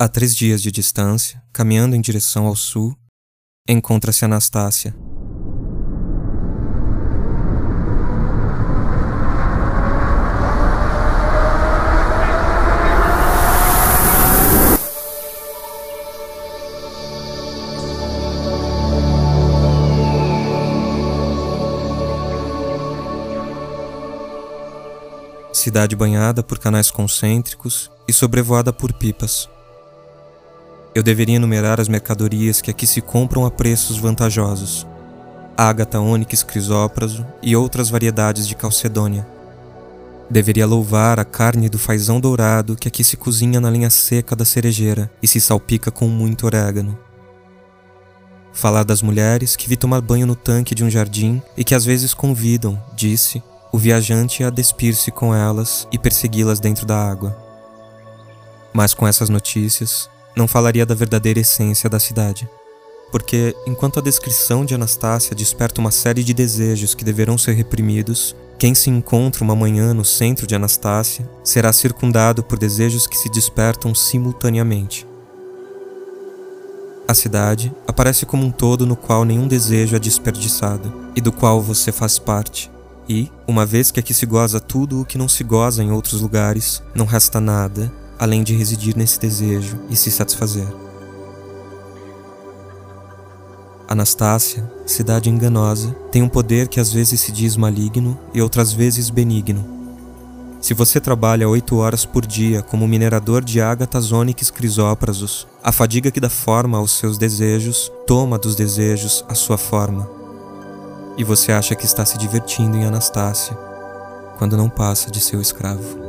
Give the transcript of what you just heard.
A três dias de distância, caminhando em direção ao sul, encontra-se Anastácia. Cidade banhada por canais concêntricos e sobrevoada por pipas. Eu deveria enumerar as mercadorias que aqui se compram a preços vantajosos: ágata, ônix, crisópraso e outras variedades de calcedônia. Deveria louvar a carne do fazão dourado que aqui se cozinha na linha seca da cerejeira e se salpica com muito orégano. Falar das mulheres que vi tomar banho no tanque de um jardim e que às vezes convidam, disse, o viajante a despir-se com elas e persegui-las dentro da água. Mas com essas notícias, não falaria da verdadeira essência da cidade. Porque, enquanto a descrição de Anastácia desperta uma série de desejos que deverão ser reprimidos, quem se encontra uma manhã no centro de Anastácia será circundado por desejos que se despertam simultaneamente. A cidade aparece como um todo no qual nenhum desejo é desperdiçado e do qual você faz parte. E, uma vez que aqui se goza tudo o que não se goza em outros lugares, não resta nada além de residir nesse desejo e se satisfazer. Anastácia, cidade enganosa, tem um poder que às vezes se diz maligno e outras vezes benigno. Se você trabalha oito horas por dia como minerador de ágatas, ônix, crisóprasos, a fadiga que dá forma aos seus desejos toma dos desejos a sua forma. E você acha que está se divertindo em Anastácia, quando não passa de seu escravo.